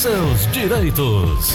seus direitos.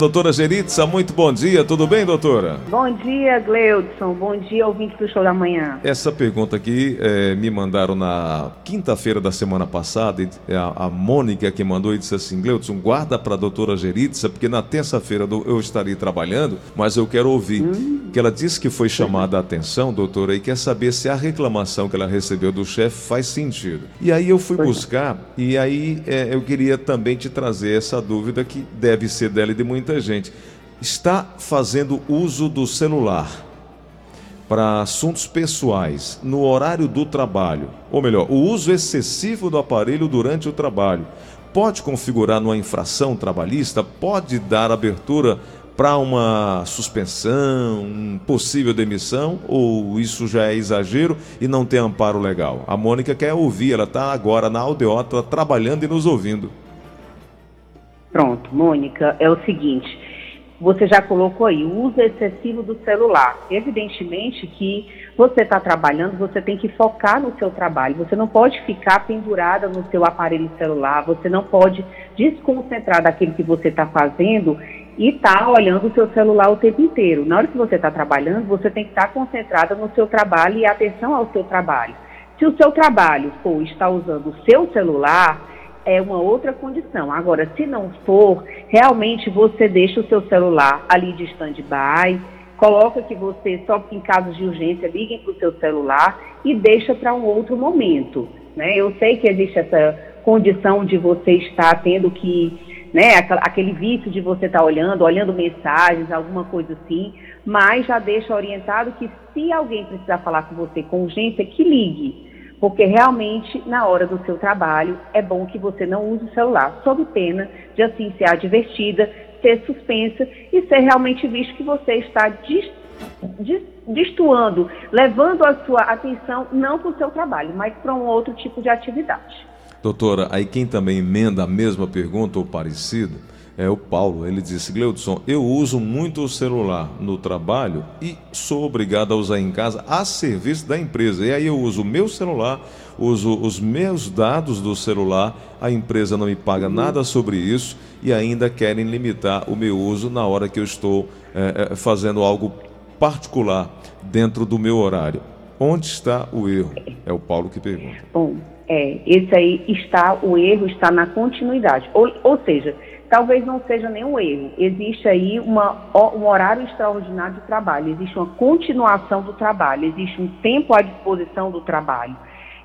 Doutora Geritza, muito bom dia, tudo bem, doutora? Bom dia, Gleudson, bom dia, ouvinte do Show da Manhã. Essa pergunta aqui é, me mandaram na quinta-feira da semana passada, é a, a Mônica que mandou e disse assim, Gleudson, guarda para a doutora Geritza, porque na terça-feira eu estarei trabalhando, mas eu quero ouvir. Hum. Que ela disse que foi chamada a atenção, doutora, e quer saber se a reclamação que ela recebeu do chefe faz sentido. E aí eu fui pois buscar, é. e aí é, eu queria também te trazer essa dúvida que deve ser dela e de muita muita gente está fazendo uso do celular para assuntos pessoais no horário do trabalho, ou melhor, o uso excessivo do aparelho durante o trabalho, pode configurar numa infração trabalhista, pode dar abertura para uma suspensão, um possível demissão, ou isso já é exagero e não tem amparo legal? A Mônica quer ouvir, ela está agora na aldeota trabalhando e nos ouvindo. Pronto, Mônica, é o seguinte, você já colocou aí, o uso excessivo do celular. Evidentemente que você está trabalhando, você tem que focar no seu trabalho. Você não pode ficar pendurada no seu aparelho celular, você não pode desconcentrar daquilo que você está fazendo e estar tá olhando o seu celular o tempo inteiro. Na hora que você está trabalhando, você tem que estar tá concentrada no seu trabalho e atenção ao seu trabalho. Se o seu trabalho for estar usando o seu celular, é uma outra condição. Agora, se não for, realmente você deixa o seu celular ali de stand-by, coloca que você, só em casos de urgência, liguem para o seu celular e deixa para um outro momento. Né? Eu sei que existe essa condição de você estar tendo que, né, aquele vício de você estar olhando, olhando mensagens, alguma coisa assim, mas já deixa orientado que se alguém precisar falar com você com urgência, que ligue porque realmente, na hora do seu trabalho, é bom que você não use o celular, sob pena de assim ser advertida, ser suspensa e ser realmente visto que você está destoando, levando a sua atenção não para o seu trabalho, mas para um outro tipo de atividade. Doutora, aí quem também emenda a mesma pergunta ou parecido é o Paulo. Ele disse: Gleudson, eu uso muito o celular no trabalho e sou obrigado a usar em casa a serviço da empresa. E aí eu uso o meu celular, uso os meus dados do celular, a empresa não me paga nada sobre isso e ainda querem limitar o meu uso na hora que eu estou é, fazendo algo particular dentro do meu horário. Onde está o erro? É o Paulo que pergunta. Bom, é, esse aí está, o erro está na continuidade. Ou, ou seja, talvez não seja nenhum erro. Existe aí uma, um horário extraordinário de trabalho, existe uma continuação do trabalho, existe um tempo à disposição do trabalho.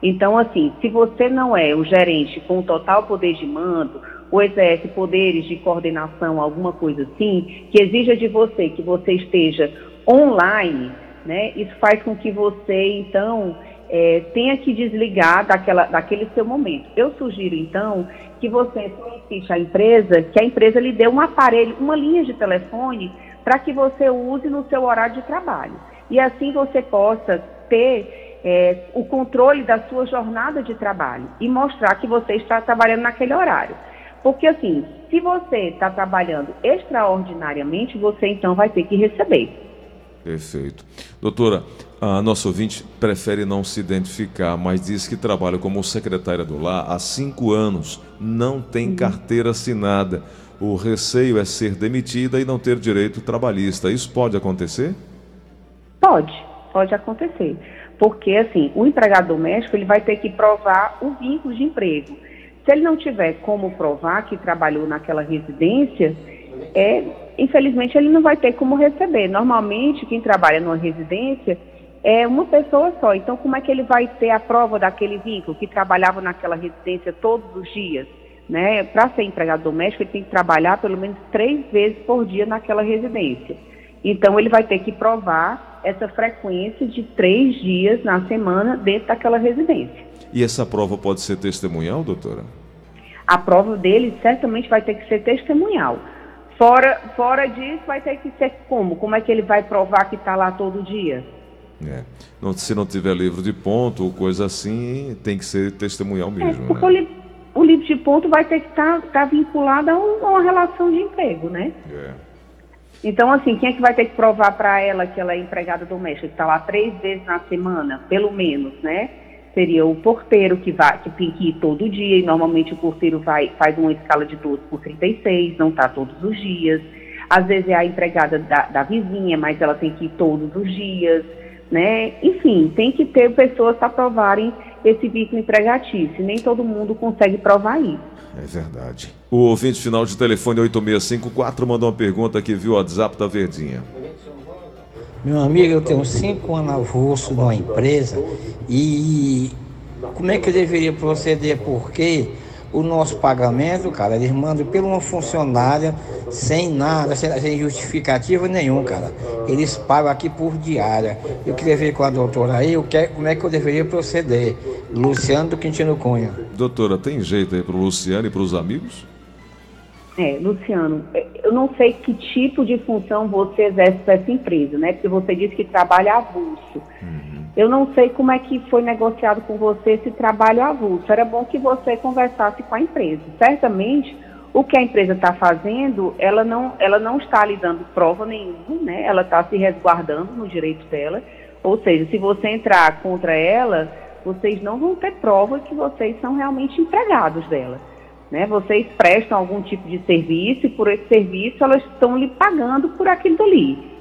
Então, assim, se você não é o gerente com total poder de mando, ou exerce poderes de coordenação, alguma coisa assim, que exija de você que você esteja online, né, isso faz com que você, então, é, tenha que desligar daquela, daquele seu momento. Eu sugiro, então, que você solicite à empresa que a empresa lhe dê um aparelho, uma linha de telefone, para que você use no seu horário de trabalho. E assim você possa ter é, o controle da sua jornada de trabalho e mostrar que você está trabalhando naquele horário. Porque, assim, se você está trabalhando extraordinariamente, você então vai ter que receber. Perfeito. Doutora, a nossa ouvinte prefere não se identificar, mas diz que trabalha como secretária do lar há cinco anos, não tem uhum. carteira assinada. O receio é ser demitida e não ter direito trabalhista. Isso pode acontecer? Pode, pode acontecer. Porque, assim, o empregado doméstico ele vai ter que provar o vínculo de emprego. Se ele não tiver como provar que trabalhou naquela residência, é, infelizmente ele não vai ter como receber. Normalmente, quem trabalha numa residência é uma pessoa só. Então, como é que ele vai ter a prova daquele vínculo que trabalhava naquela residência todos os dias? Né? Para ser empregado doméstico, ele tem que trabalhar pelo menos três vezes por dia naquela residência. Então, ele vai ter que provar essa frequência de três dias na semana dentro daquela residência. E essa prova pode ser testemunhal, doutora? A prova dele certamente vai ter que ser testemunhal. Fora, fora disso, vai ter que ser como? Como é que ele vai provar que está lá todo dia? É. Não, se não tiver livro de ponto ou coisa assim, tem que ser testemunhal é, mesmo. É, porque né? o, li o, livro de ponto vai ter que estar tá, tá vinculado a, um, a, uma relação de emprego, né? É. Então, assim, quem é que vai ter que provar para ela que ela é empregada doméstica, que está lá três vezes na semana, pelo menos, né? Seria o porteiro que vai que tem que ir todo dia, e normalmente o porteiro vai, faz uma escala de 12 por 36, não está todos os dias. Às vezes é a empregada da, da vizinha, mas ela tem que ir todos os dias, né? Enfim, tem que ter pessoas para provarem esse vínculo empregatício. Nem todo mundo consegue provar isso. É verdade. O ouvinte final de telefone 8654 mandou uma pergunta aqui viu o WhatsApp da Verdinha. Meu amigo, eu tenho cinco anos avulso numa empresa e como é que eu deveria proceder? Porque o nosso pagamento, cara, eles mandam por uma funcionária sem nada, sem, justificativa nenhum, cara. Eles pagam aqui por diária. Eu queria ver com a doutora aí o que, como é que eu deveria proceder. Luciano do Quintino Cunha. Doutora, tem jeito aí para o Luciano e para os amigos? É, Luciano, é, eu não sei que tipo de função você exerce para essa empresa, né? Porque você disse que trabalha avulso. Uhum. Eu não sei como é que foi negociado com você esse trabalho avulso. Era bom que você conversasse com a empresa. Certamente, o que a empresa está fazendo, ela não, ela não está lhe dando prova nenhuma, né? Ela está se resguardando no direito dela. Ou seja, se você entrar contra ela, vocês não vão ter prova que vocês são realmente empregados dela. Né? Vocês prestam algum tipo de serviço e por esse serviço elas estão lhe pagando por aquilo ali.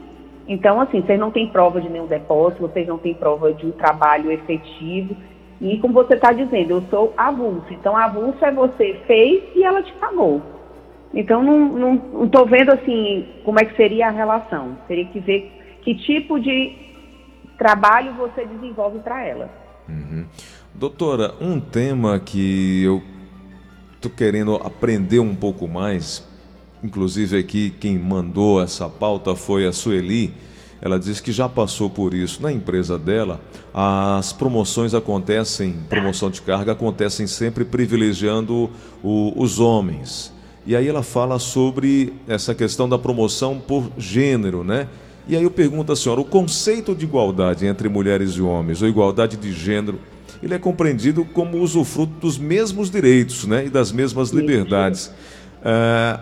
Então, assim, vocês não têm prova de nenhum depósito, vocês não têm prova de um trabalho efetivo. E como você está dizendo, eu sou avulso. Então, avulso é você fez e ela te pagou. Então, não estou vendo, assim, como é que seria a relação. Teria que ver que tipo de trabalho você desenvolve para ela. Uhum. Doutora, um tema que eu estou querendo aprender um pouco mais. Inclusive aqui quem mandou essa pauta foi a Sueli. Ela diz que já passou por isso na empresa dela. As promoções acontecem, promoção de carga acontecem sempre privilegiando o, os homens. E aí ela fala sobre essa questão da promoção por gênero, né? E aí eu pergunto à senhora, o conceito de igualdade entre mulheres e homens, ou igualdade de gênero, ele é compreendido como usufruto dos mesmos direitos né, e das mesmas liberdades. É,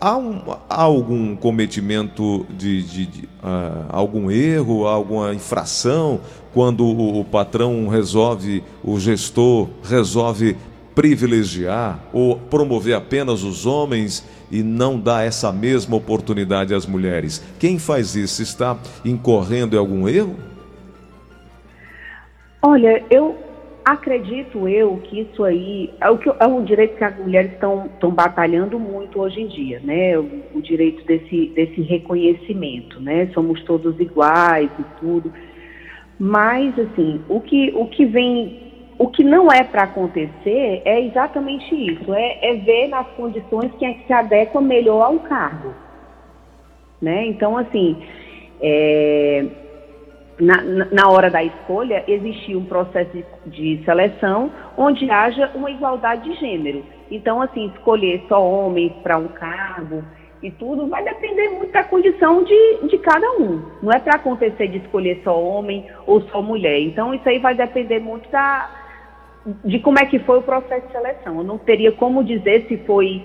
há, um, há, algum cometimento de, de, de uh, algum erro, alguma infração quando o, o patrão resolve, o gestor resolve privilegiar ou promover apenas os homens e não dar essa mesma oportunidade às mulheres? Quem faz isso está incorrendo em algum erro? Olha, eu Acredito eu que isso aí é, o que, é um direito que as mulheres estão batalhando muito hoje em dia, né? O, o, direito desse, desse reconhecimento, né? Somos todos iguais e tudo. Mas, assim, o que, o que vem, o que não é para acontecer é exatamente isso, é, é ver nas condições quem é que se adequa melhor ao cargo, né? Então, assim, é, na, na hora da escolha, existia um processo de, de, seleção onde haja uma igualdade de gênero. Então, assim, escolher só homens para um cargo e tudo vai depender muito da condição de, de cada um. Não é para acontecer de escolher só homem ou só mulher. Então, isso aí vai depender muito da, de como é que foi o processo de seleção. Eu não teria como dizer se foi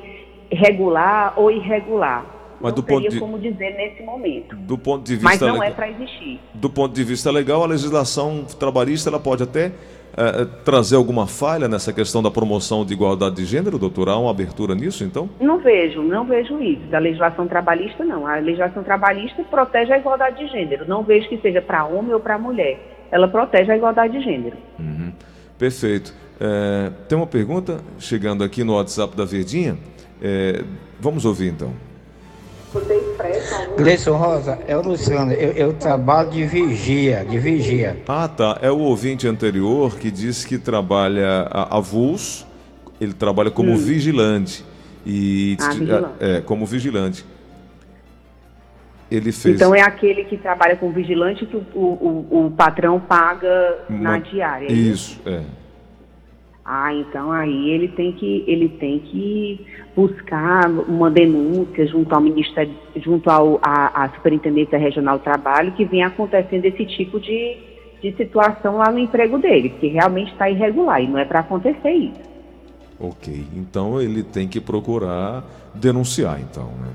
regular ou irregular. Mas não do ponto de, como dizer nesse momento. Do ponto de vista Mas não legal, é para existir. Do ponto de vista legal, a legislação trabalhista ela pode até é, trazer alguma falha nessa questão da promoção de igualdade de gênero, doutor? Há uma abertura nisso, então? Não vejo, não vejo isso. Da legislação trabalhista, não. A legislação trabalhista protege a igualdade de gênero. Não vejo que seja para homem ou para mulher. Ela protege a igualdade de gênero. Uhum. Perfeito. É, tem uma pergunta chegando aqui no WhatsApp da Verdinha. É, vamos ouvir então. Gleison Rosa, é o Luciano, eu, eu, trabalho de vigia, de vigia. Ah, tá. É o ouvinte anterior que disse que trabalha avulso, ele trabalha como hum. vigilante. E ah, vigilante. É, como vigilante. Ele fez... Então é aquele que trabalha como vigilante que o, o, o patrão paga Uma... na diária. É isso, é. Ah, então aí ele tem que ele tem que buscar uma denúncia junto ao Ministério, junto ao, à, Superintendência Regional do Trabalho que vem acontecendo esse tipo de, de situação lá no emprego dele, que realmente está irregular e não é para acontecer isso. Ok, então ele tem que procurar denunciar, então, né?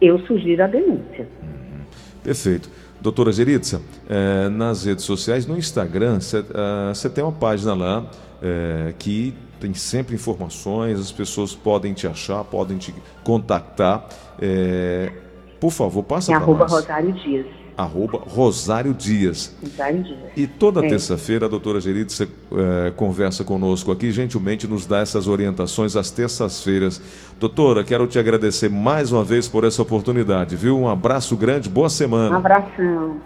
Eu sugiro a denúncia. Uhum. Perfeito. Doutora Geritza, é, nas redes sociais, no Instagram, você tem uma página lá é, que tem sempre informações, as pessoas podem te achar, podem te contactar. É, por favor, passa para nós. Rosário Dias. Arroba Rosário Dias. Rosário Dias. E toda é. terça-feira a doutora Geritza é, conversa conosco aqui, gentilmente nos dá essas orientações às terças-feiras. Doutora, quero te agradecer mais uma vez por essa oportunidade, viu? Um abraço grande, boa semana. Um abração.